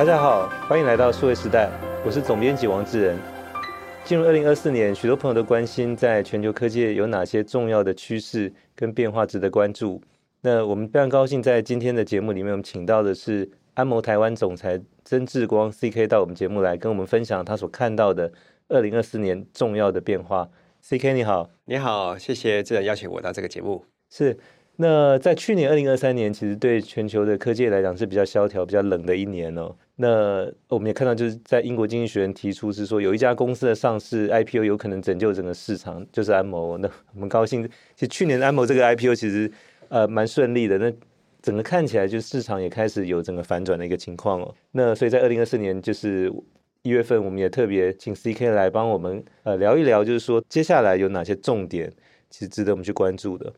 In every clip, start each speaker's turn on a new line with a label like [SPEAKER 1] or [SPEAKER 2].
[SPEAKER 1] 大家好，欢迎来到数位时代，我是总编辑王志仁。进入二零二四年，许多朋友都关心，在全球科技有哪些重要的趋势跟变化值得关注。那我们非常高兴，在今天的节目里面，我们请到的是安谋台湾总裁曾志光 CK 到我们节目来跟我们分享他所看到的二零二四年重要的变化。CK 你好，
[SPEAKER 2] 你好，谢谢志仁邀请我到这个节目。
[SPEAKER 1] 是。那在去年二零二三年，其实对全球的科技来讲是比较萧条、比较冷的一年哦。那我们也看到，就是在英国经济学人提出是说，有一家公司的上市 IPO 有可能拯救整个市场，就是安谋。那我们高兴，其实去年安谋这个 IPO 其实呃蛮顺利的。那整个看起来，就市场也开始有整个反转的一个情况哦。那所以在二零二四年就是一月份，我们也特别请 CK 来帮我们呃聊一聊，就是说接下来有哪些重点，其实值得我们去关注的。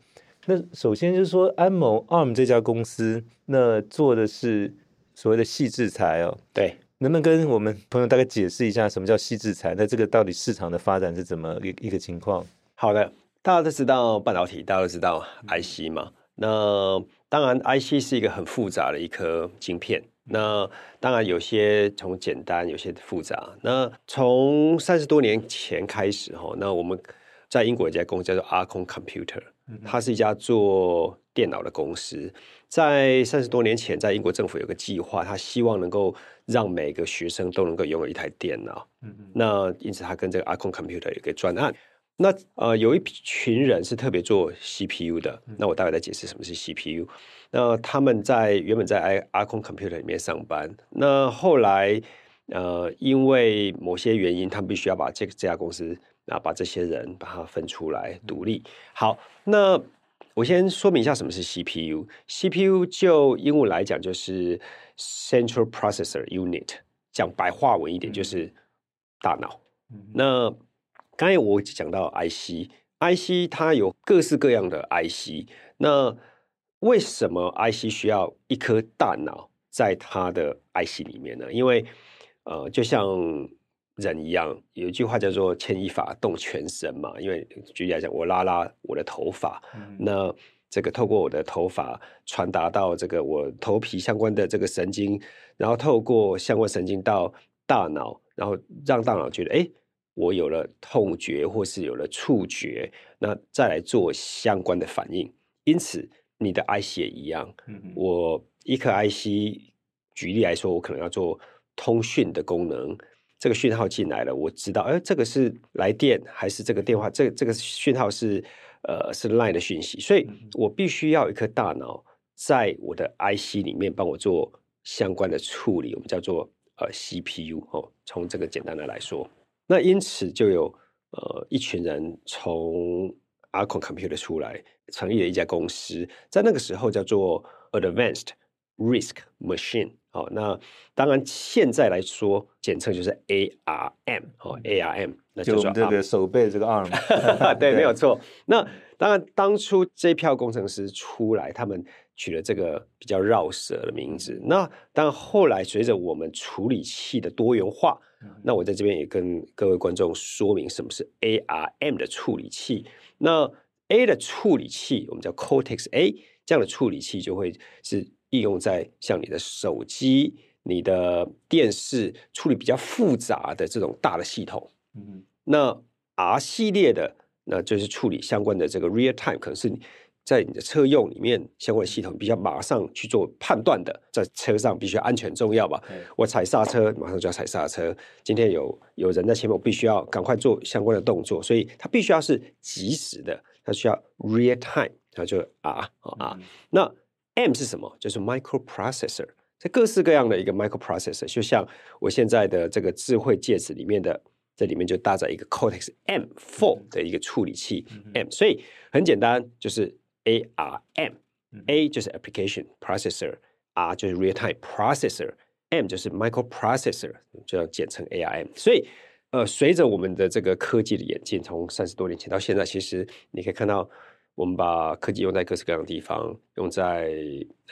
[SPEAKER 1] 那首先就是说，安谋 ARM 这家公司，那做的是所谓的细制裁哦。
[SPEAKER 2] 对，
[SPEAKER 1] 能不能跟我们朋友大概解释一下什么叫细制裁？那这个到底市场的发展是怎么一一个情况？
[SPEAKER 2] 好的，大家都知道半导体，大家都知道 IC 嘛。嗯、那当然，IC 是一个很复杂的一颗晶片。那当然有些从简单，有些复杂。那从三十多年前开始哈，那我们在英国有一家公司叫做 Arm Computer。它是一家做电脑的公司，在三十多年前，在英国政府有个计划，他希望能够让每个学生都能够拥有一台电脑。嗯嗯。那因此，他跟这个 Arm Computer 有个专案。那呃，有一群人是特别做 CPU 的。那我待会再解释什么是 CPU。那他们在原本在 Arm Computer 里面上班。那后来呃，因为某些原因，他们必须要把这个这家公司。啊把这些人把它分出来独立。好，那我先说明一下什么是 CPU。CPU 就英文来讲就是 Central Processor Unit，讲白话文一点就是大脑。嗯、那刚才我讲到 IC，IC 它有各式各样的 IC。那为什么 IC 需要一颗大脑在它的 IC 里面呢？因为呃，就像人一样，有一句话叫做“牵一发动全身”嘛。因为举例来讲，我拉拉我的头发，嗯、那这个透过我的头发传达到这个我头皮相关的这个神经，然后透过相关神经到大脑，然后让大脑觉得，哎，我有了痛觉或是有了触觉，那再来做相关的反应。因此，你的 IC 也一样。嗯、我一颗 IC，举例来说，我可能要做通讯的功能。这个讯号进来了，我知道，哎，这个是来电还是这个电话？这个、这个讯号是呃是 Line 的讯息，所以我必须要有一颗大脑在我的 IC 里面帮我做相关的处理，我们叫做呃 CPU 哦。从这个简单的来说，那因此就有呃一群人从 Arm Computer 出来，成立了一家公司，在那个时候叫做 Advanced Risk Machine。好，那当然，现在来说，简称就是 ARM，哦，ARM，那就是
[SPEAKER 1] 这个手背这个 ARM，
[SPEAKER 2] 对，对没有错。那当然，当初这票工程师出来，他们取了这个比较绕舌的名字。那当然，后来随着我们处理器的多元化，嗯、那我在这边也跟各位观众说明什么是 ARM 的处理器。那 A 的处理器，我们叫 Cortex A，这样的处理器就会是。应用在像你的手机、你的电视处理比较复杂的这种大的系统，嗯，那 R 系列的，那就是处理相关的这个 real time，可能是你在你的车用里面相关的系统，比较马上去做判断的，在车上必须要安全重要吧？嗯、我踩刹车，马上就要踩刹车。今天有有人在前面，我必须要赶快做相关的动作，所以它必须要是及时的，它需要 real time，它就 R 啊，那。M 是什么？就是 microprocessor，在各式各样的一个 microprocessor，就像我现在的这个智慧戒指里面的，这里面就搭载一个 Cortex M4 的一个处理器、嗯、M，所以很简单，就是 ARM，A、嗯、就是 application processor，R 就是 real time processor，M 就是 microprocessor，就要简称 ARM。所以，呃，随着我们的这个科技的演进，从三十多年前到现在，其实你可以看到。我们把科技用在各式各样的地方，用在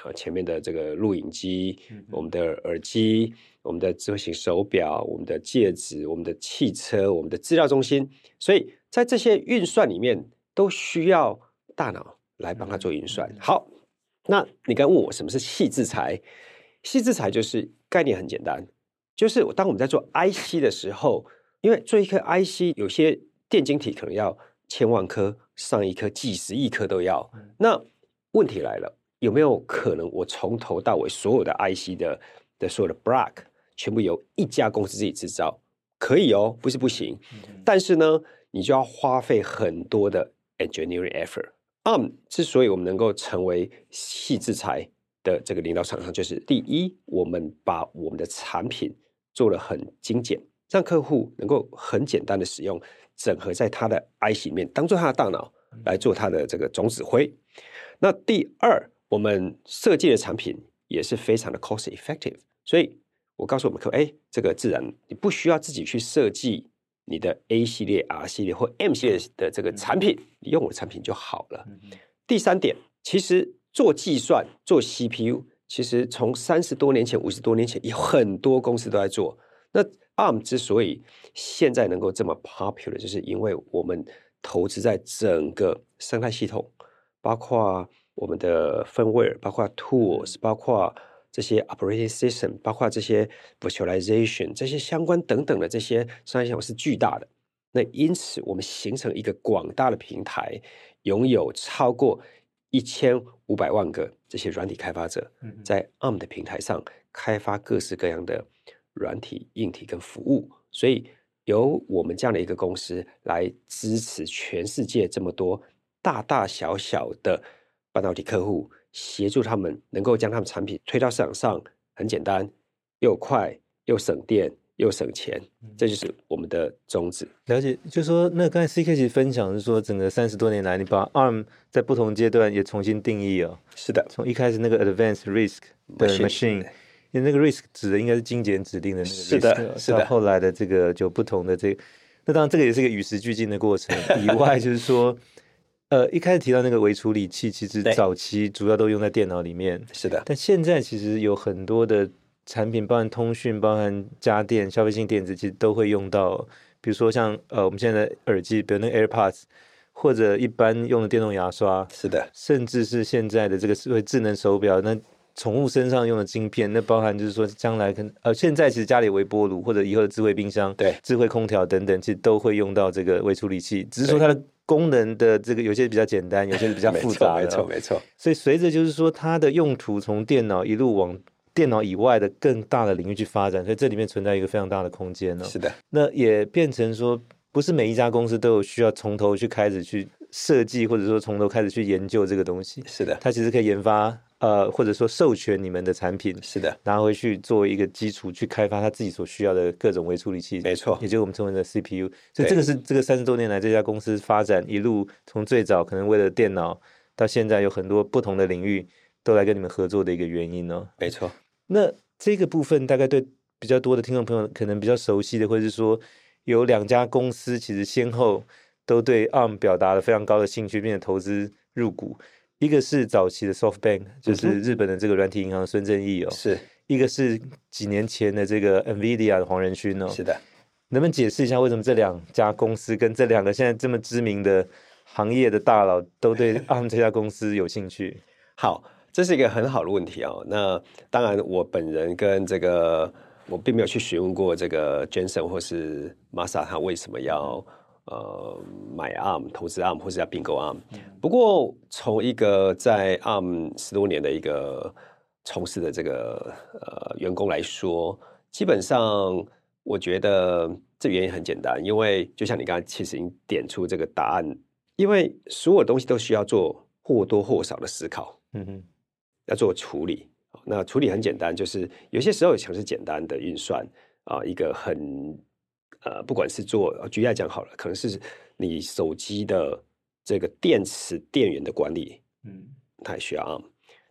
[SPEAKER 2] 啊前面的这个录影机、嗯、我们的耳机、我们的智慧型手表、我们的戒指、我们的汽车、我们的资料中心，所以在这些运算里面都需要大脑来帮他做运算。嗯、好，那你刚问我什么是细制裁？细制裁就是概念很简单，就是当我们在做 IC 的时候，因为做一颗 IC，有些电晶体可能要千万颗、上一颗、几十亿颗都要。那问题来了，有没有可能我从头到尾所有的 IC 的的所有的 block 全部由一家公司自己制造？可以哦，不是不行。但是呢，你就要花费很多的 engineering effort。ARM 之所以我们能够成为矽智财的这个领导厂商，就是第一，我们把我们的产品做得很精简，让客户能够很简单的使用，整合在他的 I 型面，当做他的大脑来做他的这个总指挥。那第二，我们设计的产品也是非常的 cost effective，所以我告诉我们客户，哎，这个自然你不需要自己去设计。你的 A 系列、R 系列或 M 系列的这个产品，你用我的产品就好了。第三点，其实做计算、做 CPU，其实从三十多年前、五十多年前，有很多公司都在做。那 ARM 之所以现在能够这么 popular，就是因为我们投资在整个生态系统，包括我们的 firmware，包括 tools，包括。这些 operating system，包括这些 virtualization，这些相关等等的这些商业项目是巨大的。那因此，我们形成一个广大的平台，拥有超过一千五百万个这些软体开发者，在 ARM 的平台上开发各式各样的软体、硬体跟服务。所以，由我们这样的一个公司来支持全世界这么多大大小小的半导体客户。协助他们能够将他们产品推到市场上，很简单，又快又省电又省钱，这就是我们的宗旨。
[SPEAKER 1] 了解，就是说那刚才 CK 其实分享是说，整个三十多年来，你把 ARM 在不同阶段也重新定义哦。
[SPEAKER 2] 是的，
[SPEAKER 1] 从一开始那个 Advanced Risk 的 Machine，因为那个 risk 指的应该是精简指定的那个 risk，
[SPEAKER 2] 是的，是的。
[SPEAKER 1] 到后来的这个就不同的这个，那当然这个也是一个与时俱进的过程。以 外就是说。呃，一开始提到那个微处理器，其实早期主要都用在电脑里面。
[SPEAKER 2] 是的，
[SPEAKER 1] 但现在其实有很多的产品，包含通讯、包含家电、消费性电子，其实都会用到。比如说像呃，我们现在的耳机，比如那个 AirPods，或者一般用的电动牙刷。
[SPEAKER 2] 是的，
[SPEAKER 1] 甚至是现在的这个智慧智能手表，那宠物身上用的晶片，那包含就是说将来可能呃，现在其实家里微波炉或者以后的智慧冰箱、
[SPEAKER 2] 对，
[SPEAKER 1] 智慧空调等等，其实都会用到这个微处理器，只是说它的。功能的这个有些比较简单，有些比较复杂，
[SPEAKER 2] 没错没错。
[SPEAKER 1] 所以随着就是说它的用途从电脑一路往电脑以外的更大的领域去发展，所以这里面存在一个非常大的空间呢。
[SPEAKER 2] 是的，
[SPEAKER 1] 那也变成说不是每一家公司都有需要从头去开始去设计，或者说从头开始去研究这个东西。
[SPEAKER 2] 是的，
[SPEAKER 1] 它其实可以研发。呃，或者说授权你们的产品，
[SPEAKER 2] 是的，
[SPEAKER 1] 拿回去作为一个基础去开发他自己所需要的各种微处理器，
[SPEAKER 2] 没错，
[SPEAKER 1] 也就是我们称为的 CPU。所以这个是这个三十多年来这家公司发展一路从最早可能为了电脑，到现在有很多不同的领域都来跟你们合作的一个原因哦。
[SPEAKER 2] 没错，
[SPEAKER 1] 那这个部分大概对比较多的听众朋友可能比较熟悉的，或者是说有两家公司其实先后都对 ARM 表达了非常高的兴趣，并且投资入股。一个是早期的 SoftBank，就是日本的这个软体银行孙正义哦，
[SPEAKER 2] 是
[SPEAKER 1] 一个是几年前的这个 NVIDIA 的黄仁勋哦，
[SPEAKER 2] 是的，
[SPEAKER 1] 能不能解释一下为什么这两家公司跟这两个现在这么知名的行业的大佬都对 ARM 这家公司有兴趣？
[SPEAKER 2] 好，这是一个很好的问题哦。那当然，我本人跟这个我并没有去询问过这个 Jensen 或是 Masa 他为什么要。呃，买 ARM 投资 ARM 或是要并购 ARM，不过从一个在 ARM 十多年的一个从事的这个呃员工来说，基本上我觉得这原因很简单，因为就像你刚才其实已经点出这个答案，因为所有东西都需要做或多或少的思考，嗯哼，要做处理。那处理很简单，就是有些时候也是简单的运算啊，呃，一个很。呃，不管是做举例来讲好了，可能是你手机的这个电池电源的管理，嗯，它也需要 ARM。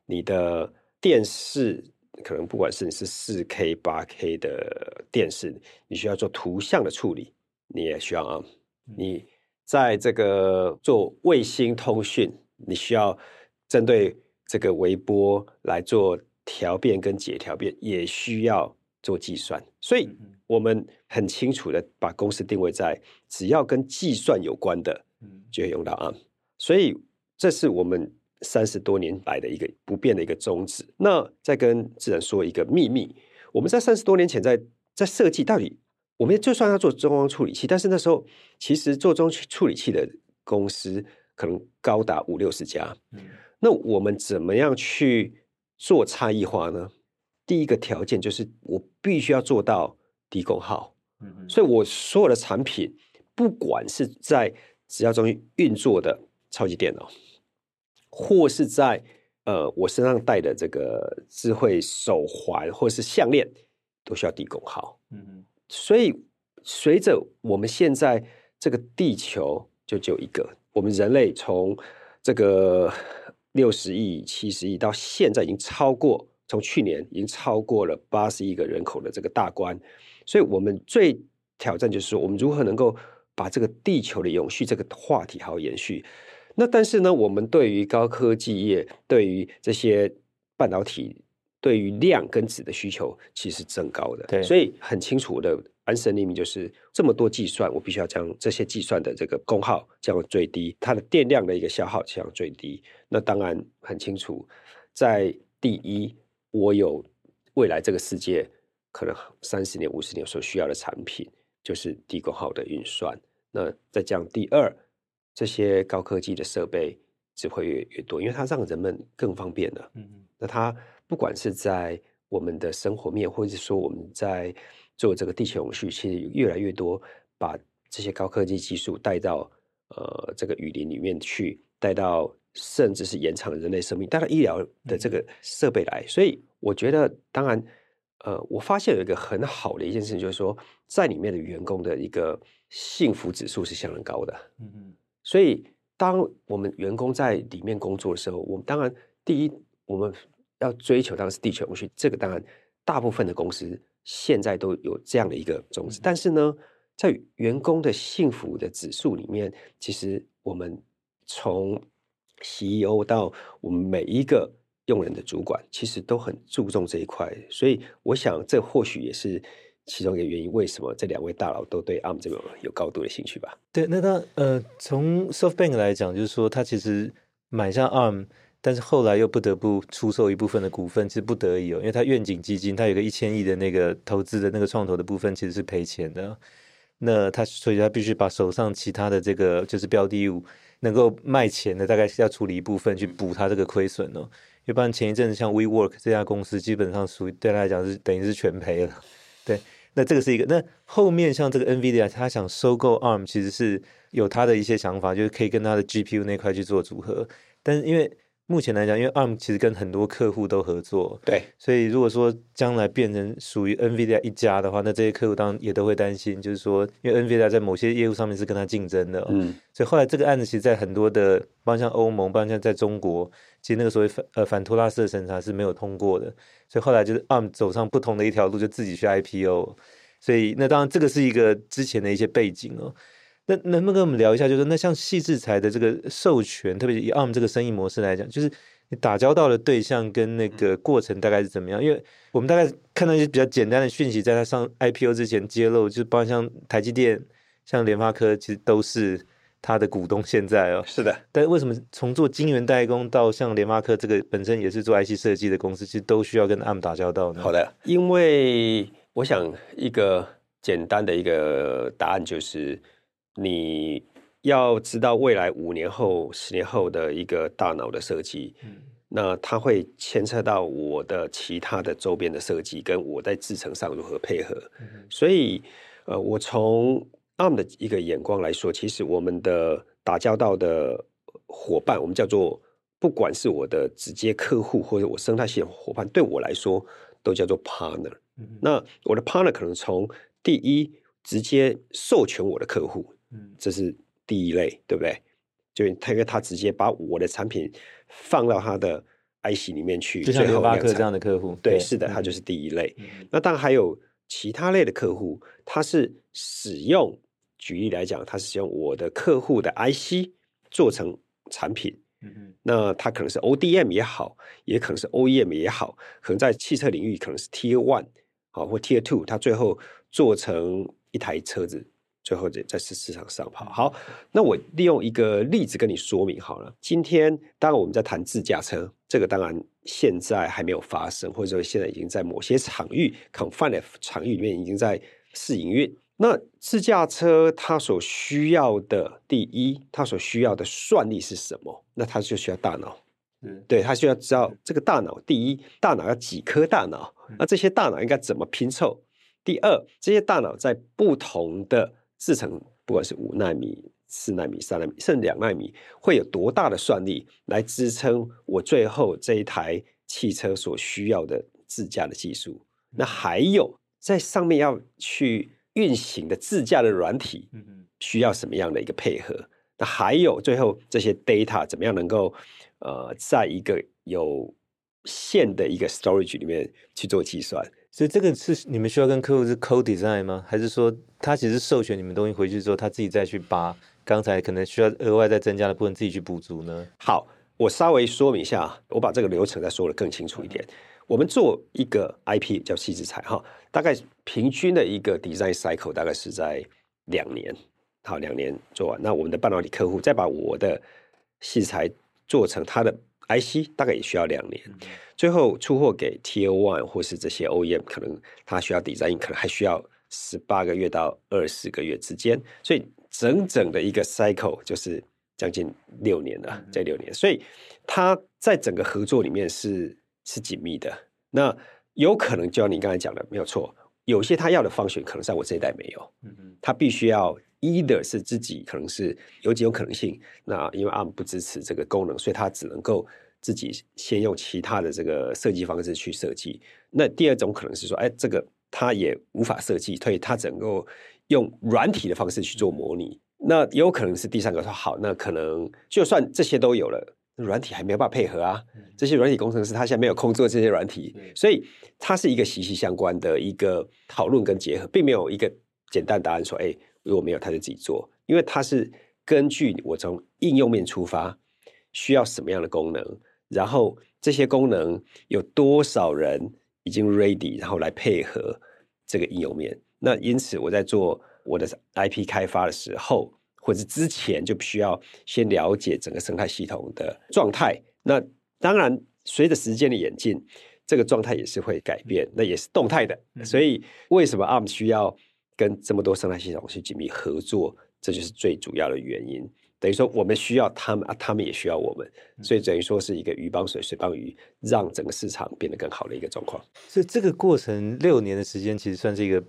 [SPEAKER 2] 你的电视可能不管是你是四 K、八 K 的电视，你需要做图像的处理，你也需要 ARM。你在这个做卫星通讯，你需要针对这个微波来做调变跟解调变，也需要做计算，所以。我们很清楚的把公司定位在只要跟计算有关的，就会用到 ARM。所以这是我们三十多年来的一个不变的一个宗旨。那再跟自然说一个秘密，我们在三十多年前在在设计，到底我们就算要做中央处理器，但是那时候其实做中处理器的公司可能高达五六十家。嗯，那我们怎么样去做差异化呢？第一个条件就是我必须要做到低功耗。嗯，所以我所有的产品，不管是在只要中心运作的超级电脑，或是在呃，我身上戴的这个智慧手环或是项链，都需要低功耗。嗯嗯。所以，随着我们现在这个地球就只有一个，我们人类从这个六十亿、七十亿到现在已经超过，从去年已经超过了八十亿个人口的这个大关。所以我们最挑战就是说，我们如何能够把这个地球的永续这个话题好好延续。那但是呢，我们对于高科技业，对于这些半导体，对于量跟质的需求，其实增高的。对，所以很清楚的安身立命就是这么多计算，我必须要将这些计算的这个功耗降到最低，它的电量的一个消耗降到最低。那当然很清楚，在第一，我有未来这个世界可能三十年、五十年所需要的产品，就是低功耗的运算。那再降第二。这些高科技的设备只会越越多，因为它让人们更方便了。嗯嗯，那它不管是在我们的生活面，或者是说我们在做这个地球永续，其实越来越多把这些高科技技术带到呃这个雨林里面去，带到甚至是延长人类生命，带到医疗的这个设备来。所以我觉得，当然，呃，我发现有一个很好的一件事情，就是说在里面的员工的一个幸福指数是相当高的。嗯嗯。所以，当我们员工在里面工作的时候，我们当然第一，我们要追求当然是地球永续。这个当然，大部分的公司现在都有这样的一个宗旨。但是呢，在员工的幸福的指数里面，其实我们从 CEO 到我们每一个用人的主管，其实都很注重这一块。所以，我想这或许也是。其中一个原因，为什么这两位大佬都对 ARM 这个有高度的兴趣吧？
[SPEAKER 1] 对，那他呃，从 SoftBank 来讲，就是说他其实买下 ARM，但是后来又不得不出售一部分的股份，是不得已哦，因为他愿景基金，他有个一千亿的那个投资的那个创投的部分，其实是赔钱的。那他所以他必须把手上其他的这个就是标的物能够卖钱的，大概是要处理一部分去补它这个亏损哦。一般前一阵子像 WeWork 这家公司，基本上属于对他来讲是等于是全赔了，对。那这个是一个，那后面像这个 NVIDIA，他想收购 ARM，其实是有他的一些想法，就是可以跟他的 GPU 那块去做组合，但是因为。目前来讲，因为 ARM 其实跟很多客户都合作，
[SPEAKER 2] 对，
[SPEAKER 1] 所以如果说将来变成属于 NVIDIA 一家的话，那这些客户当然也都会担心，就是说，因为 NVIDIA 在某些业务上面是跟他竞争的，嗯，所以后来这个案子其实，在很多的，包括像欧盟，包括像在中国，其实那个所谓反呃反托拉斯的审查是没有通过的，所以后来就是 ARM 走上不同的一条路，就自己去 IPO，所以那当然这个是一个之前的一些背景哦。那能不能跟我们聊一下，就是那像细制裁的这个授权，特别以 ARM 这个生意模式来讲，就是你打交道的对象跟那个过程大概是怎么样？因为我们大概看到一些比较简单的讯息，在它上 IPO 之前揭露，就是包括像台积电、像联发科，其实都是它的股东。现在哦，
[SPEAKER 2] 是的。
[SPEAKER 1] 但为什么从做晶圆代工到像联发科这个本身也是做 IC 设计的公司，其实都需要跟 ARM 打交道呢？
[SPEAKER 2] 好的，因为我想一个简单的一个答案就是。你要知道未来五年后、十年后的一个大脑的设计，嗯，那它会牵扯到我的其他的周边的设计，跟我在制程上如何配合。嗯，所以，呃，我从 ARM 的一个眼光来说，其实我们的打交道的伙伴，我们叫做不管是我的直接客户或者我生态系统伙伴，对我来说都叫做 partner。嗯，那我的 partner 可能从第一直接授权我的客户。嗯，这是第一类，对不对？就他因为他直接把我的产品放到他的 IC 里面去，
[SPEAKER 1] 就像联发科这样的客户，
[SPEAKER 2] 对，对是的，他就是第一类。嗯。那当然还有其他类的客户，他是使用，举例来讲，他是使用我的客户的 IC 做成产品。嗯嗯。那他可能是 ODM 也好，也可能是 OEM 也好，可能在汽车领域可能是 Tier One 好或 Tier Two，他最后做成一台车子。最后在在市市场上跑。好，那我利用一个例子跟你说明好了。今天当然我们在谈自驾车，这个当然现在还没有发生，或者说现在已经在某些场域 confined 场域里面已经在试营运。那自驾车它所需要的第一，它所需要的算力是什么？那它就需要大脑。嗯，对，它需要知道这个大脑。第一，大脑要几颗大脑？那这些大脑应该怎么拼凑？第二，这些大脑在不同的制成，不管是五纳米、四纳米、三纳米，甚至两纳米，会有多大的算力来支撑我最后这一台汽车所需要的自驾的技术？那还有在上面要去。运行的自驾的软体，需要什么样的一个配合？那还有最后这些 data 怎么样能够呃，在一个有限的一个 storage 里面去做计算？
[SPEAKER 1] 所以这个是你们需要跟客户是 co-design 吗？还是说他其实授权你们东西回去之后，他自己再去把刚才可能需要额外再增加的部分自己去补足呢？
[SPEAKER 2] 好，我稍微说明一下，我把这个流程再说得更清楚一点。我们做一个 IP 叫矽智财哈，大概平均的一个 design cycle 大概是在两年，好，两年做完。那我们的半导体客户再把我的矽智财做成他的 IC，大概也需要两年。最后出货给 Tier One 或是这些 OEM，可能它需要 design，可能还需要十八个月到二十个月之间。所以整整的一个 cycle 就是将近六年了，这六年。所以它在整个合作里面是。是紧密的，那有可能就像你刚才讲的，没有错。有些他要的 function 可能在我这一代没有，嗯嗯，他必须要 either 是自己，可能是有几种可能性。那因为 ARM 不支持这个功能，所以他只能够自己先用其他的这个设计方式去设计。那第二种可能是说，哎，这个他也无法设计，所以他只能够用软体的方式去做模拟。那也有可能是第三个说，好，那可能就算这些都有了。软体还没有办法配合啊，这些软体工程师他现在没有空做这些软体，所以它是一个息息相关的一个讨论跟结合，并没有一个简单答案说，哎，如果没有他就自己做，因为它是根据我从应用面出发，需要什么样的功能，然后这些功能有多少人已经 ready，然后来配合这个应用面。那因此我在做我的 IP 开发的时候。或者之前就必须要先了解整个生态系统的状态。那当然，随着时间的演进，这个状态也是会改变，那也是动态的。所以，为什么 ARM 需要跟这么多生态系统去紧密合作？这就是最主要的原因。等于说，我们需要他们，啊，他们也需要我们。所以，等于说是一个鱼帮水，水帮鱼，让整个市场变得更好的一个状况。
[SPEAKER 1] 所以，这个过程六年的时间，其实算是一个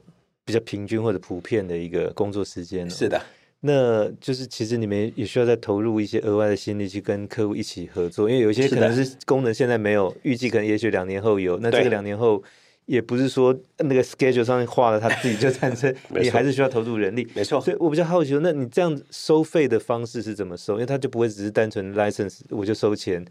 [SPEAKER 1] 比较平均或者普遍的一个工作时间。
[SPEAKER 2] 是的。
[SPEAKER 1] 那就是其实你们也需要再投入一些额外的心力去跟客户一起合作，因为有一些可能是功能现在没有，预计可能也许两年后有。那这个两年后也不是说那个 schedule 上面画了，他自己就 产生，你还是需要投入人力。
[SPEAKER 2] 没错。
[SPEAKER 1] 所以我比较好奇，那你这样收费的方式是怎么收？因为他就不会只是单纯 license 我就收钱，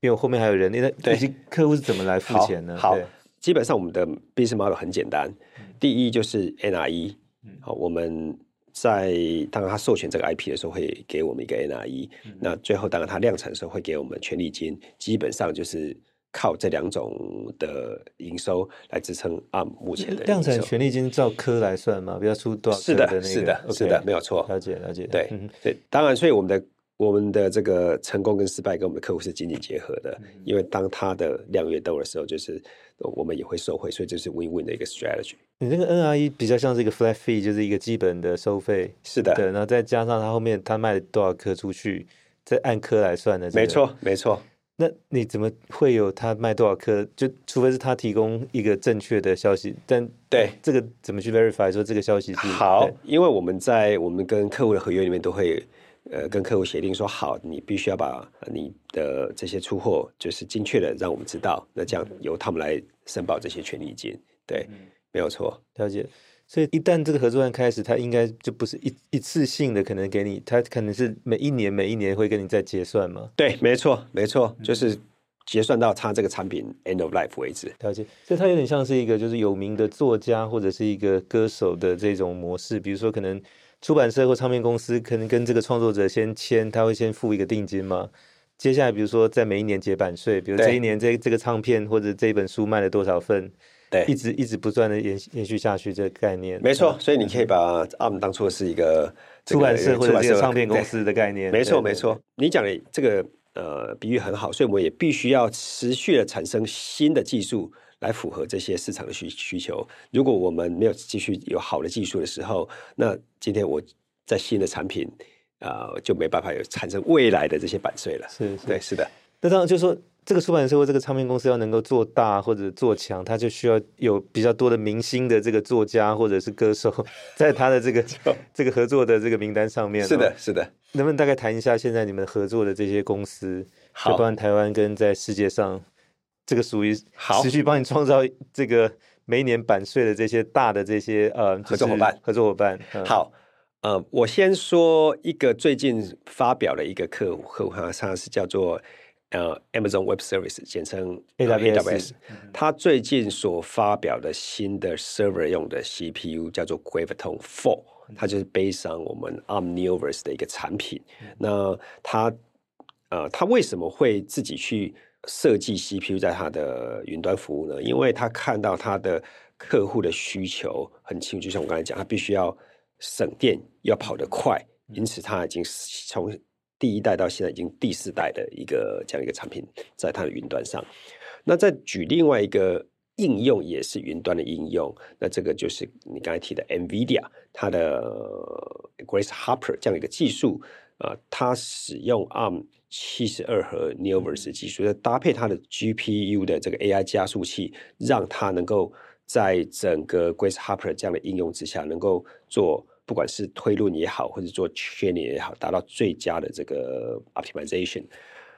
[SPEAKER 1] 因为我后面还有人力。那以及客户是怎么来付钱呢？
[SPEAKER 2] 好，好，基本上我们的 business model 很简单，第一就是 NRE，好，我们。在当然他授权这个 IP 的时候，会给我们一个 NRE、嗯。那最后当然他量产的时候，会给我们权利金。基本上就是靠这两种的营收来支撑 ARM 目前的。
[SPEAKER 1] 量产权利金照颗来算嘛？比较出多少、
[SPEAKER 2] 那个？是的，是的，是的，没有错。
[SPEAKER 1] 了解，了解。
[SPEAKER 2] 对，嗯、对，当然，所以我们的。我们的这个成功跟失败跟我们的客户是紧紧结合的，因为当他的量越多的时候，就是我们也会受惠，所以这是 win-win 的一个 strategy。
[SPEAKER 1] 你那个 NRE 比较像是一个 flat fee，就是一个基本的收费。
[SPEAKER 2] 是的，
[SPEAKER 1] 对，然后再加上他后面他卖多少颗出去，再按颗来算的、这个。
[SPEAKER 2] 没错，没错。
[SPEAKER 1] 那你怎么会有他卖多少颗？就除非是他提供一个正确的消息，但对这个怎么去 verify 说这个消息是
[SPEAKER 2] 好？因为我们在我们跟客户的合约里面都会。呃，跟客户协定说好，你必须要把你的这些出货就是精确的让我们知道，那这样由他们来申报这些权利金，对，嗯、没有错，
[SPEAKER 1] 了解。所以一旦这个合作案开始，他应该就不是一一次性的，可能给你，他可能是每一年每一年会跟你再结算嘛？
[SPEAKER 2] 对，没错，没错，就是结算到他这个产品 end of life 为止。
[SPEAKER 1] 了解。所以它有点像是一个就是有名的作家或者是一个歌手的这种模式，比如说可能。出版社或唱片公司可能跟这个创作者先签，他会先付一个定金吗？接下来，比如说在每一年结版税，比如这一年这这个唱片或者这本书卖了多少份，
[SPEAKER 2] 对，
[SPEAKER 1] 一直一直不断的延延续下去这个概念。
[SPEAKER 2] 没错，所以你可以把 ARM 当做是一个
[SPEAKER 1] 出版社或者这个唱片公司的概念。
[SPEAKER 2] 没错，没错，你讲的这个呃比喻很好，所以我们也必须要持续的产生新的技术来符合这些市场的需需求。如果我们没有继续有好的技术的时候，那今天我在新的产品啊、呃、就没办法有产生未来的这些版税了。
[SPEAKER 1] 是，是，
[SPEAKER 2] 对，是的。
[SPEAKER 1] 那当然就是说。这个出版社或这个唱片公司要能够做大或者做强，它就需要有比较多的明星的这个作家或者是歌手，在他的这个这个合作的这个名单上面。
[SPEAKER 2] 是的，是的。
[SPEAKER 1] 能不能大概谈一下现在你们合作的这些公司，好，就包括台湾跟在世界上，这个属于持续帮你创造这个每一年版税的这些大的这些呃
[SPEAKER 2] 合作伙伴，
[SPEAKER 1] 合作伙伴。
[SPEAKER 2] 好，呃，我先说一个最近发表的一个客户，客户哈，它是叫做。呃，Amazon Web Service 简称 AWS，他最近所发表的新的 server 用的 CPU 叫做 Graviton Four，它就是 based on 我们 ARM Neoverse 的一个产品。那它呃，它为什么会自己去设计 CPU 在它的云端服务呢？因为他看到他的客户的需求很清楚，就像我刚才讲，他必须要省电，要跑得快，因此他已经从第一代到现在已经第四代的一个这样一个产品，在它的云端上。那再举另外一个应用，也是云端的应用。那这个就是你刚才提的 NVIDIA，它的 Grace Hopper 这样一个技术啊、呃，它使用 ARM 七十二核 Neoverse 技术，搭配它的 GPU 的这个 AI 加速器，让它能够在整个 Grace Hopper 这样的应用之下，能够做。不管是推论也好，或者做 training 也好，达到最佳的这个 optimization。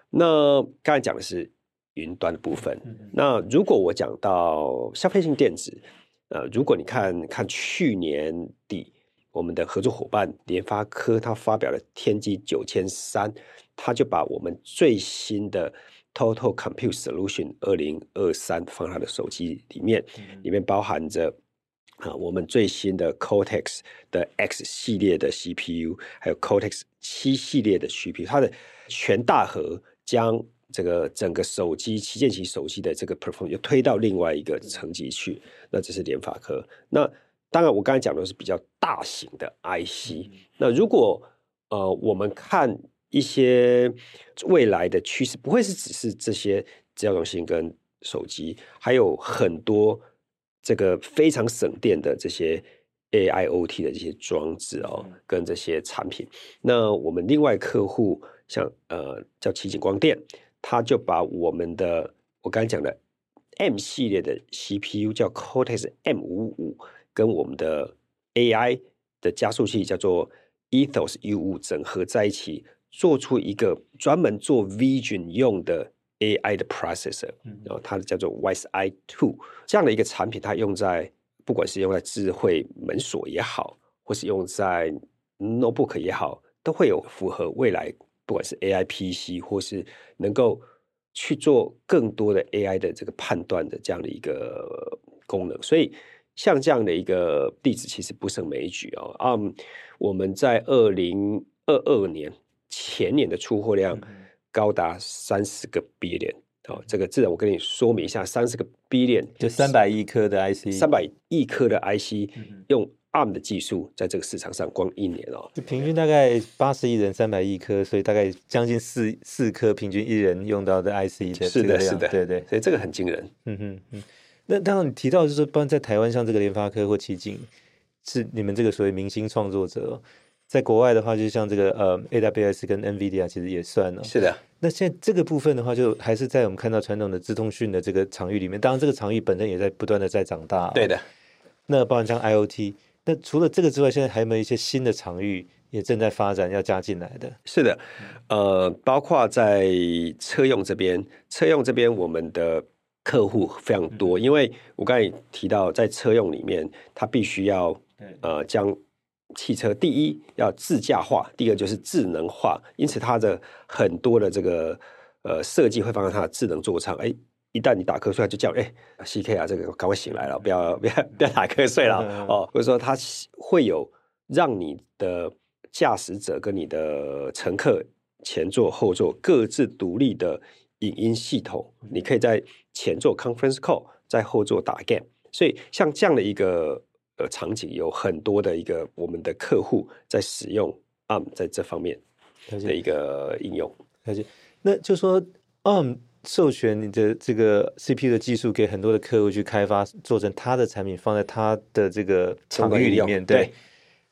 [SPEAKER 2] 那刚才讲的是云端的部分。那如果我讲到消费性电子，呃，如果你看看去年底我们的合作伙伴联发科，他发表了天玑九千三，他就把我们最新的 Total Compute Solution 二零二三放他的手机里面，嗯、里面包含着。啊，我们最新的 Cortex 的 X 系列的 CPU，还有 Cortex 七系列的 CPU，它的全大核将这个整个手机旗舰型手机的这个 performance 又推到另外一个层级去。那这是联发科。那当然，我刚才讲的是比较大型的 IC。那如果呃，我们看一些未来的趋势，不会是只是这些资料中心跟手机，还有很多。这个非常省电的这些 AIoT 的这些装置哦，跟这些产品，那我们另外客户像呃叫奇景光电，他就把我们的我刚才讲的 M 系列的 CPU 叫 Cortex M 五五，跟我们的 AI 的加速器叫做 Ethos U 五整合在一起，做出一个专门做 Vision 用的。AI 的 processor，然后它叫做 WiseEye Two 这样的一个产品，它用在不管是用在智慧门锁也好，或是用在 notebook 也好，都会有符合未来不管是 AI PC 或是能够去做更多的 AI 的这个判断的这样的一个功能。所以像这样的一个例子其实不胜枚举哦。啊、um，我们在二零二二年前年的出货量。高达三十个 billion 哦，这个自然我跟你说明一下，三十个 billion
[SPEAKER 1] 就三百亿颗的 IC，
[SPEAKER 2] 三百亿颗的 IC 用 ARM 的技术在这个市场上，光一年哦，
[SPEAKER 1] 就平均大概八十亿人三百亿颗，所以大概将近四四颗平均一人用到的 IC 的，
[SPEAKER 2] 是的，是的，
[SPEAKER 1] 对对，
[SPEAKER 2] 所以这个很惊人。
[SPEAKER 1] 嗯哼嗯，那当然你提到就是说，不然在台湾像这个联发科或奇景，是你们这个所谓明星创作者。在国外的话，就像这个呃，AWS 跟 NVIDIA 其实也算了。
[SPEAKER 2] 是的。
[SPEAKER 1] 那现在这个部分的话，就还是在我们看到传统的资通讯的这个场域里面。当然，这个场域本身也在不断的在长大。
[SPEAKER 2] 对的。
[SPEAKER 1] 那包含像 IoT，那除了这个之外，现在还有没有一些新的场域也正在发展要加进来的？
[SPEAKER 2] 是的。呃，包括在车用这边，车用这边我们的客户非常多，嗯、因为我刚才提到，在车用里面，它必须要呃将。汽车第一要自驾化，第二就是智能化，因此它的很多的这个呃设计会放在它的智能座舱。哎，一旦你打瞌睡，就叫哎 CK 啊，这个赶快醒来了，不要不要不要打瞌睡了哦。或者说它会有让你的驾驶者跟你的乘客前座后座各自独立的影音系统，你可以在前座 conference call，在后座打 game。所以像这样的一个呃场景，有很多的一个我们的客户在使用 ARM 在这方面的一个应用。
[SPEAKER 1] 了解，那就说 ARM 授权你的这个 CPU 的技术给很多的客户去开发，做成他的产品，放在他的这个场域里面。对，对，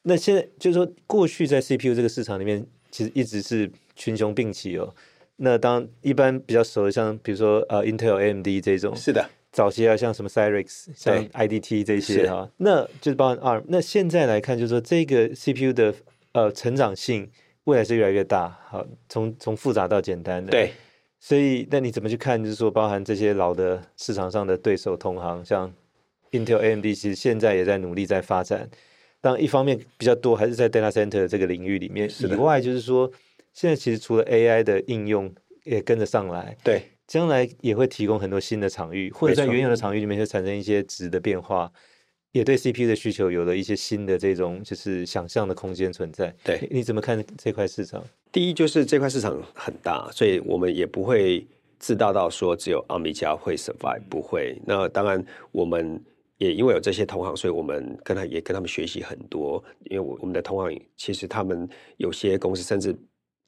[SPEAKER 1] 那现在就是说，过去在 CPU 这个市场里面，其实一直是群雄并起哦。那当一般比较熟的，像比如说呃，Intel、AMD 这种，
[SPEAKER 2] 是的，
[SPEAKER 1] 早期啊，像什么 Cyrix、像 IDT 这些哈，那就是包含 ARM。那现在来看，就是说这个 CPU 的呃成长性未来是越来越大，好，从从复杂到简单的。
[SPEAKER 2] 对，
[SPEAKER 1] 所以那你怎么去看？就是说，包含这些老的市场上的对手同行，像 Intel、AMD，其实现在也在努力在发展。当一方面比较多还是在 Data Center 这个领域里面，以外就是说。现在其实除了 AI 的应用也跟着上来，
[SPEAKER 2] 对，
[SPEAKER 1] 将来也会提供很多新的场域，或者在原有的场域里面就产生一些值的变化，也对 CPU 的需求有了一些新的这种就是想象的空间存在。
[SPEAKER 2] 对，
[SPEAKER 1] 你怎么看这块市场？
[SPEAKER 2] 第一就是这块市场很大，所以我们也不会自大到说只有 ARM 一家会 survive，不会。那当然我们也因为有这些同行，所以我们跟他也跟他们学习很多，因为我我们的同行其实他们有些公司甚至。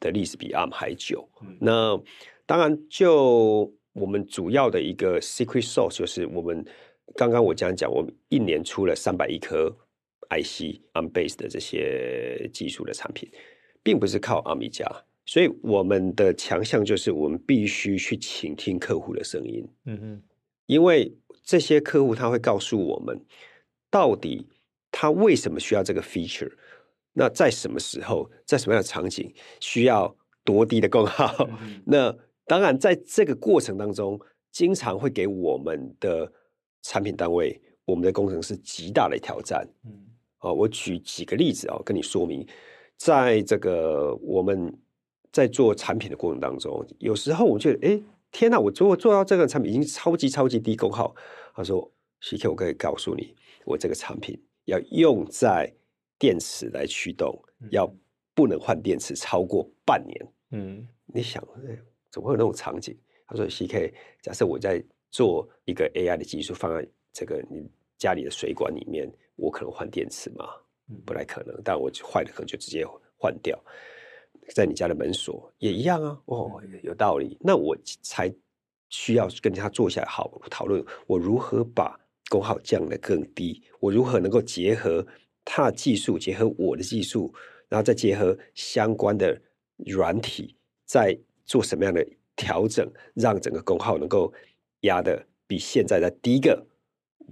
[SPEAKER 2] 的历史比 ARM 还久。嗯、那当然，就我们主要的一个 secret sauce 就是我们刚刚我这样讲，我们一年出了三百亿颗 IC ARM base 的这些技术的产品，并不是靠 ARM 一家。所以我们的强项就是我们必须去倾听客户的声音。嗯嗯，因为这些客户他会告诉我们，到底他为什么需要这个 feature。那在什么时候，在什么样的场景需要多低的功耗？嗯、那当然，在这个过程当中，经常会给我们的产品单位、我们的工程师极大的挑战。嗯，哦，我举几个例子啊、哦，跟你说明，在这个我们在做产品的过程当中，有时候我觉得，哎，天哪，我做做到这个产品已经超级超级低功耗。他说：“CK，我可以告诉你，我这个产品要用在。”电池来驱动，要不能换电池超过半年。嗯，你想，怎么会有那种场景？他说：“CK，假设我在做一个 AI 的技术放在这个你家里的水管里面，我可能换电池吗？不太可能。但我坏了，可能就直接换掉。在你家的门锁也一样啊。哦，有道理。那我才需要跟他坐下来好讨论，我如何把功耗降得更低？我如何能够结合？他的技术结合我的技术，然后再结合相关的软体，再做什么样的调整，让整个功耗能够压得比现在的低一个，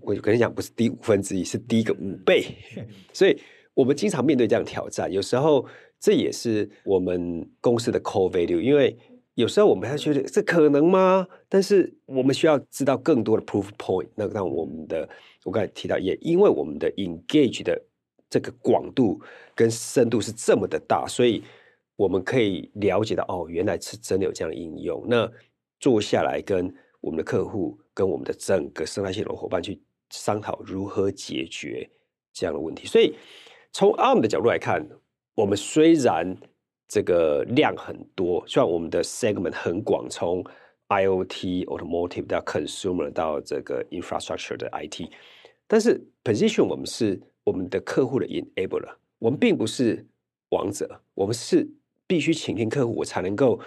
[SPEAKER 2] 我跟你讲，不是低五分之一，是低个五倍。所以我们经常面对这样的挑战，有时候这也是我们公司的 core value，因为有时候我们还觉得这可能吗？但是我们需要知道更多的 proof point。那让我们的我刚才提到，也因为我们的 engage 的。这个广度跟深度是这么的大，所以我们可以了解到，哦，原来是真的有这样的应用。那坐下来跟我们的客户、跟我们的整个生态系统伙伴去商讨如何解决这样的问题。所以从 ARM 的角度来看，我们虽然这个量很多，虽然我们的 segment 很广，从 IoT、Automotive 到 Consumer 到这个 Infrastructure 的 IT，但是 position 我们是。我们的客户的 enabler，我们并不是王者，我们是必须倾听客户，我才能够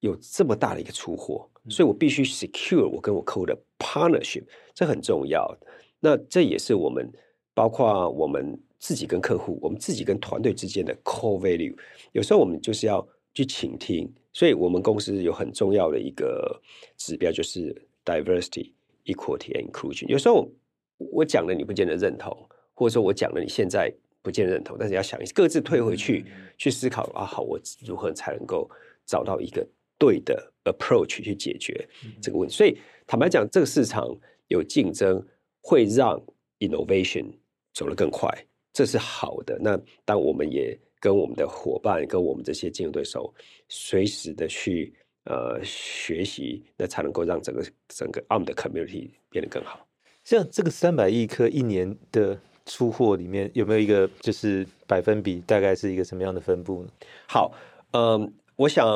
[SPEAKER 2] 有这么大的一个出货，所以我必须 secure 我跟我客户的 partnership，这很重要。那这也是我们包括我们自己跟客户，我们自己跟团队之间的 core value。有时候我们就是要去倾听，所以我们公司有很重要的一个指标就是 diversity、equity and inclusion。有时候我讲的，你不见得认同。或者说我讲了，你现在不见认同，但是要想，各自退回去去思考啊，好，我如何才能够找到一个对的 approach 去解决这个问题？所以坦白讲，这个市场有竞争，会让 innovation 走得更快，这是好的。那当我们也跟我们的伙伴、跟我们这些竞争对手随时的去呃学习，那才能够让整个整个 ARM 的 community 变得更好。
[SPEAKER 1] 像这个三百亿颗一年的。出货里面有没有一个就是百分比，大概是一个什么样的分布呢？
[SPEAKER 2] 好，嗯，我想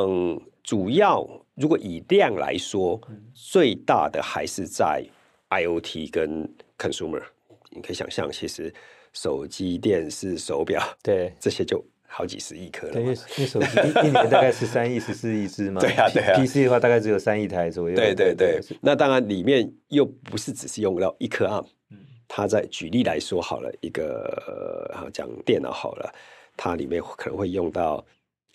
[SPEAKER 2] 主要如果以量来说，最大的还是在 IoT 跟 consumer，你可以想象，其实手机、电视、手表，
[SPEAKER 1] 对
[SPEAKER 2] 这些就好几十亿颗了。
[SPEAKER 1] 对，因为手机一年大概十三亿、十四亿只嘛。
[SPEAKER 2] 对啊，对啊。
[SPEAKER 1] PC 的话大概只有三亿台左右。
[SPEAKER 2] 对对对。那当然里面又不是只是用到一颗 ARM，它在举例来说好了，一个讲电脑好了，它里面可能会用到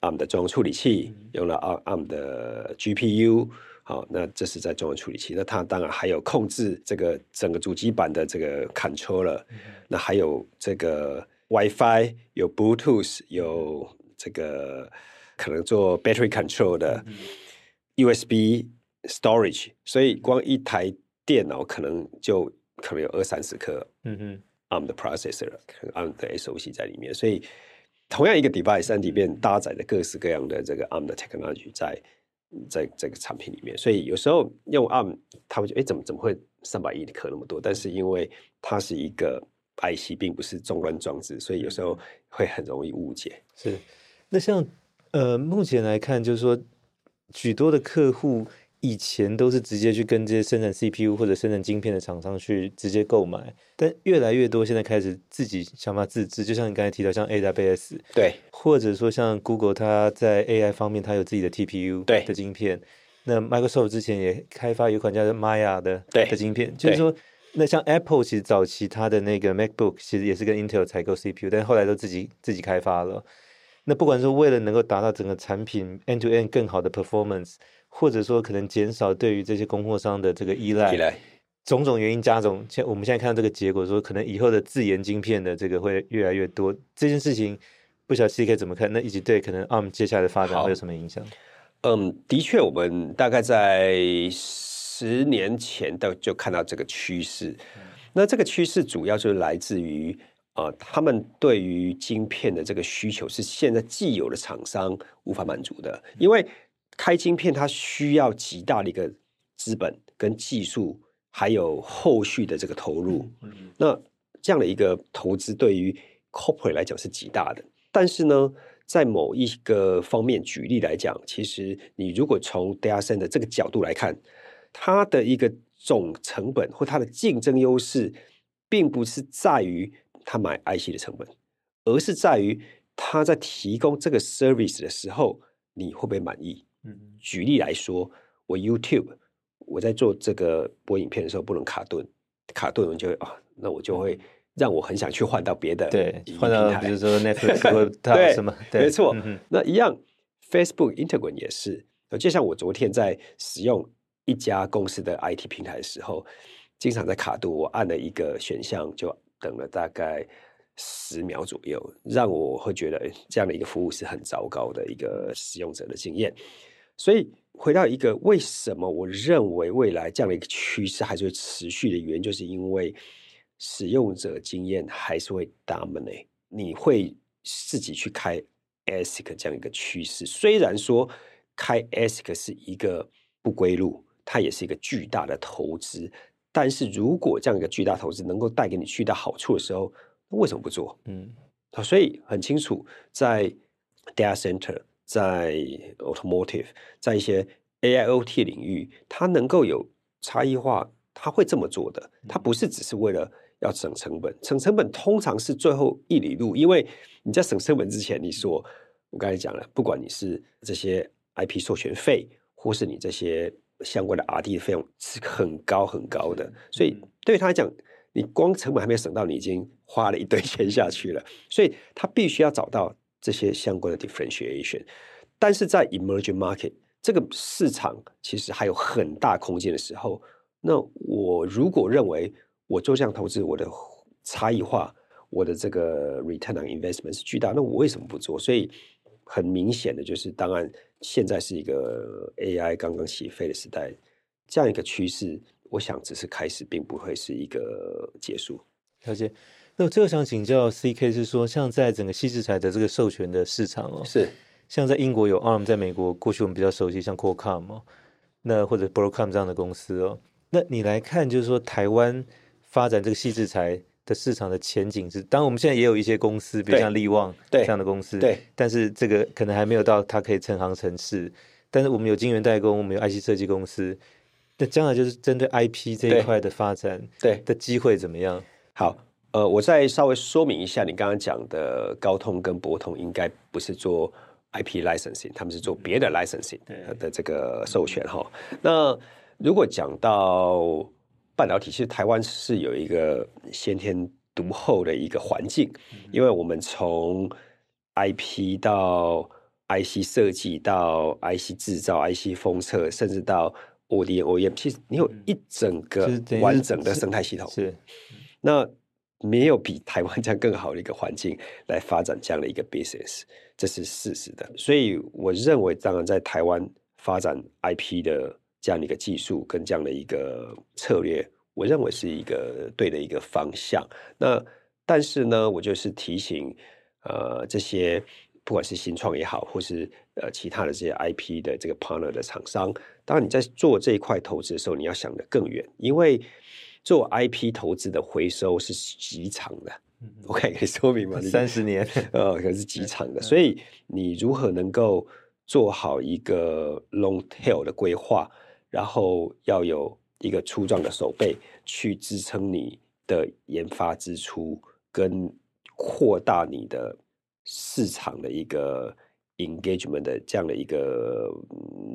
[SPEAKER 2] ARM 的中央处理器，用了 ARM 的 GPU。好，那这是在中央处理器。那它当然还有控制这个整个主机板的这个 controller，嗯、那还有这个 WiFi，有 Bluetooth，有这个可能做 battery control 的 USB storage。所以光一台电脑可能就可能有二三十颗，嗯哼，ARM 的 processor，ARM 的 SoC 在里面。所以同样一个 device，它里面搭载的各式各样的这个 ARM 的 technology 在。在这个产品里面，所以有时候用 ARM，他会觉得，哎，怎么怎么会三百亿颗那么多？但是因为它是一个 IC，并不是终端装置，所以有时候会很容易误解。
[SPEAKER 1] 是，那像呃，目前来看，就是说，许多的客户。以前都是直接去跟这些生产 CPU 或者生产晶片的厂商去直接购买，但越来越多现在开始自己想法自制，就像你刚才提到像 AWS，
[SPEAKER 2] 对，
[SPEAKER 1] 或者说像 Google，它在 AI 方面它有自己的 TPU
[SPEAKER 2] 对
[SPEAKER 1] 的晶片，那 Microsoft 之前也开发有一款叫做 Maya 的
[SPEAKER 2] 对
[SPEAKER 1] 的晶片，就是说，那像 Apple 其实早期它的那个 MacBook 其实也是跟 Intel 采购 CPU，但后来都自己自己开发了。那不管说为了能够达到整个产品 end to end 更好的 performance。或者说，可能减少对于这些供货商的这个依赖，依赖种种原因加总。现我们现在看到这个结果，说可能以后的自研晶片的这个会越来越多。这件事情不晓得 CK 怎么看？那以及对可能 ARM 接下来的发展会有什么影响？
[SPEAKER 2] 嗯，的确，我们大概在十年前的就看到这个趋势。嗯、那这个趋势主要就是来自于啊、呃，他们对于晶片的这个需求是现在既有的厂商无法满足的，因为。开晶片，它需要极大的一个资本跟技术，还有后续的这个投入。那这样的一个投资对于 corporate 来讲是极大的。但是呢，在某一个方面，举例来讲，其实你如果从 data center 的这个角度来看，它的一个总成本或它的竞争优势，并不是在于它买 IC 的成本，而是在于它在提供这个 service 的时候，你会不会满意？嗯，举例来说，我 YouTube 我在做这个播影片的时候不能卡顿，卡顿我就会啊，那我就会让我很想去换到别的
[SPEAKER 1] 对，换到比如说 Netflix 或者什么，
[SPEAKER 2] 对，没错。嗯、那一样 Facebook Instagram 也是，就像我昨天在使用一家公司的 IT 平台的时候，经常在卡顿，我按了一个选项就等了大概十秒左右，让我会觉得这样的一个服务是很糟糕的一个使用者的经验。所以回到一个为什么我认为未来这样的一个趋势还是会持续的原因，就是因为使用者经验还是会 dominate。你会自己去开 ASIC 这样一个趋势，虽然说开 ASIC 是一个不归路，它也是一个巨大的投资。但是如果这样一个巨大投资能够带给你巨大好处的时候，为什么不做？嗯，所以很清楚，在 data center。在 automotive，在一些 AIoT 领域，它能够有差异化，它会这么做的。它不是只是为了要省成本，省成本通常是最后一里路。因为你在省成本之前，你说我刚才讲了，不管你是这些 IP 授权费，或是你这些相关的 R&D 的费用是很高很高的。所以对他来讲，你光成本还没有省到，你已经花了一堆钱下去了。所以他必须要找到。这些相关的 differentiation，但是在 emerging market 这个市场其实还有很大空间的时候，那我如果认为我做这样投资，我的差异化，我的这个 return on investment 是巨大，那我为什么不做？所以很明显的就是，当然现在是一个 AI 刚刚起飞的时代，这样一个趋势，我想只是开始，并不会是一个结束。
[SPEAKER 1] 了解。那这个想请教 CK 是说，像在整个矽智财的这个授权的市场哦，
[SPEAKER 2] 是
[SPEAKER 1] 像在英国有 ARM，在美国过去我们比较熟悉像 Qualcomm 哦，那或者 Broadcom 这样的公司哦，那你来看就是说台湾发展这个矽智财的市场的前景是，当然我们现在也有一些公司，比如像力旺这样的公司，
[SPEAKER 2] 对，对，
[SPEAKER 1] 但是这个可能还没有到它可以成行成市，但是我们有晶圆代工，我们有 IC 设计公司。那将来就是针对 IP 这一块的发展，
[SPEAKER 2] 对
[SPEAKER 1] 的机会怎么样？
[SPEAKER 2] 好，呃，我再稍微说明一下，你刚刚讲的高通跟博通应该不是做 IP licensing，他们是做别的 licensing 的这个授权哈。那如果讲到半导体，其实台湾是有一个先天独厚的一个环境，因为我们从 IP 到 IC 设计到 IC 制造、IC 封测，甚至到 ODM、OEM，其实你有一整个完整的生态系统。
[SPEAKER 1] 是，是
[SPEAKER 2] 那没有比台湾这样更好的一个环境来发展这样的一个 business，这是事实的。所以我认为，当然在台湾发展 IP 的这样的一个技术跟这样的一个策略，我认为是一个对的一个方向。那但是呢，我就是提醒呃这些。不管是新创也好，或是呃其他的这些 IP 的这个 partner 的厂商，当然你在做这一块投资的时候，你要想得更远，因为做 IP 投资的回收是极长的。嗯、我可以说明吗？
[SPEAKER 1] 三十年，
[SPEAKER 2] 呃，可是极长的。所以你如何能够做好一个 long tail 的规划，然后要有一个粗壮的手背去支撑你的研发支出，跟扩大你的。市场的一个 engagement 的这样的一个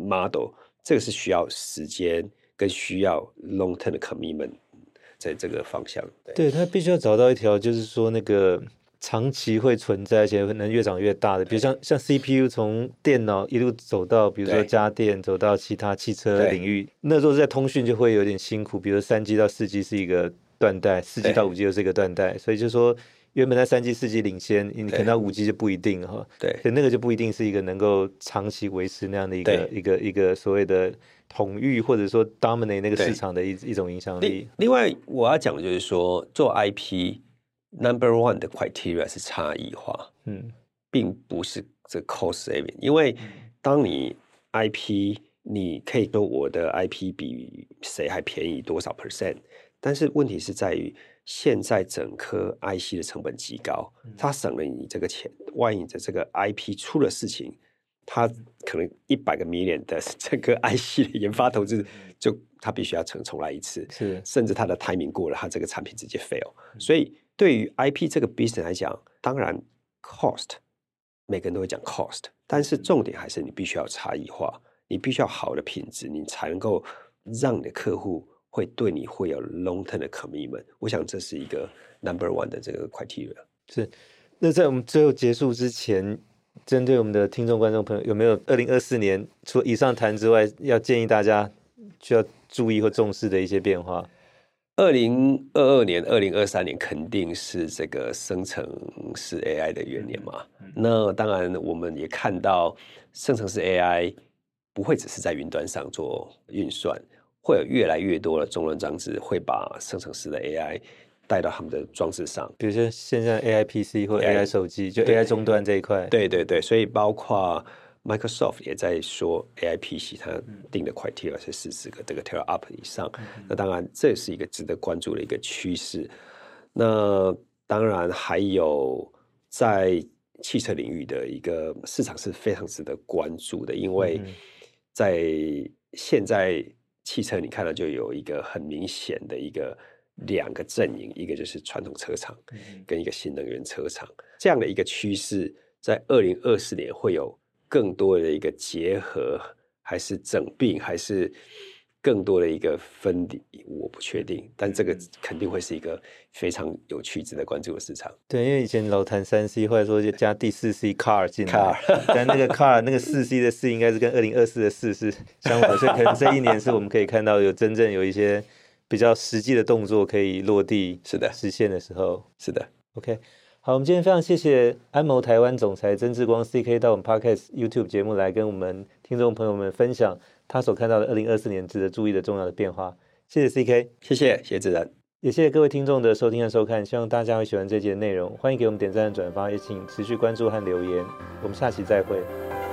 [SPEAKER 2] model，这个是需要时间跟需要 long term 的 commitment 在这个方向。对，
[SPEAKER 1] 对，他必须要找到一条，就是说那个长期会存在，而且能越长越大的，比如像像 CPU 从电脑一路走到，比如说家电，走到其他汽车领域，那时候在通讯就会有点辛苦，比如三 G 到四 G 是一个断代，四 G 到五 G 又是一个断代，所以就说。原本在三 G、四 G 领先，你可能到五 G 就不一定哈。
[SPEAKER 2] 对，
[SPEAKER 1] 所以那个就不一定是一个能够长期维持那样的一个一个一个所谓的统御或者说 dominate 那个市场的一一种影响力。
[SPEAKER 2] 另外，我要讲的就是说，做 IP number one 的 criteria 是差异化，嗯，并不是这 cost saving。因为当你 IP，你可以说我的 IP 比谁还便宜多少 percent，但是问题是在于。现在整颗 IC 的成本极高，它省了你这个钱。万一的这个 IP 出了事情，它可能一百个 million 的 这个 IC 的研发投资，就他必须要重重来一次。是，甚至他的 timing 过了，他这个产品直接 fail。所以对于 IP 这个 business 来讲，当然 cost 每个人都会讲 cost，但是重点还是你必须要差异化，你必须要好的品质，你才能够让你的客户。会对你会有 long term 的 commitment，我想这是一个 number one 的这个 criteria。
[SPEAKER 1] 是，那在我们最后结束之前，针对我们的听众观众朋友，有没有二零二四年除了以上谈之外，要建议大家需要注意或重视的一些变化？
[SPEAKER 2] 二零二二年、二零二三年肯定是这个生成式 AI 的元年嘛。嗯、那当然，我们也看到生成式 AI 不会只是在云端上做运算。会有越来越多的终端装置会把生成式的 AI 带到他们的装置上，
[SPEAKER 1] 比如说现在 AI PC 或 AI 手机，就 AI 终端这一块。
[SPEAKER 2] 对对对，所以包括 Microsoft 也在说 AI PC，它定的 criteria 是四十个这个 teraflop 以上。那当然这是一个值得关注的一个趋势。那当然还有在汽车领域的一个市场是非常值得关注的，因为在现在。汽车，你看到就有一个很明显的一个两个阵营，一个就是传统车厂，跟一个新能源车厂，这样的一个趋势，在二零二四年会有更多的一个结合，还是整并，还是？更多的一个分离，我不确定，但这个肯定会是一个非常有趣、值得关注的市场。
[SPEAKER 1] 对，因为以前老谈三 C，或者说就加第四 C car 进来但那个 car 那个四 C 的四应该是跟二零二四的四是相符，所以可能这一年是我们可以看到有真正有一些比较实际的动作可以落地，是的，实现的时候，
[SPEAKER 2] 是的。
[SPEAKER 1] OK，好，我们今天非常谢谢安谋台湾总裁曾志光 CK 到我们 Podcast YouTube 节目来跟我们听众朋友们分享。他所看到的二零二四年值得注意的重要的变化，谢谢 CK，
[SPEAKER 2] 谢谢谢谢自然，
[SPEAKER 1] 也谢谢各位听众的收听和收看，希望大家会喜欢这集的内容，欢迎给我们点赞和转发，也请持续关注和留言，我们下期再会。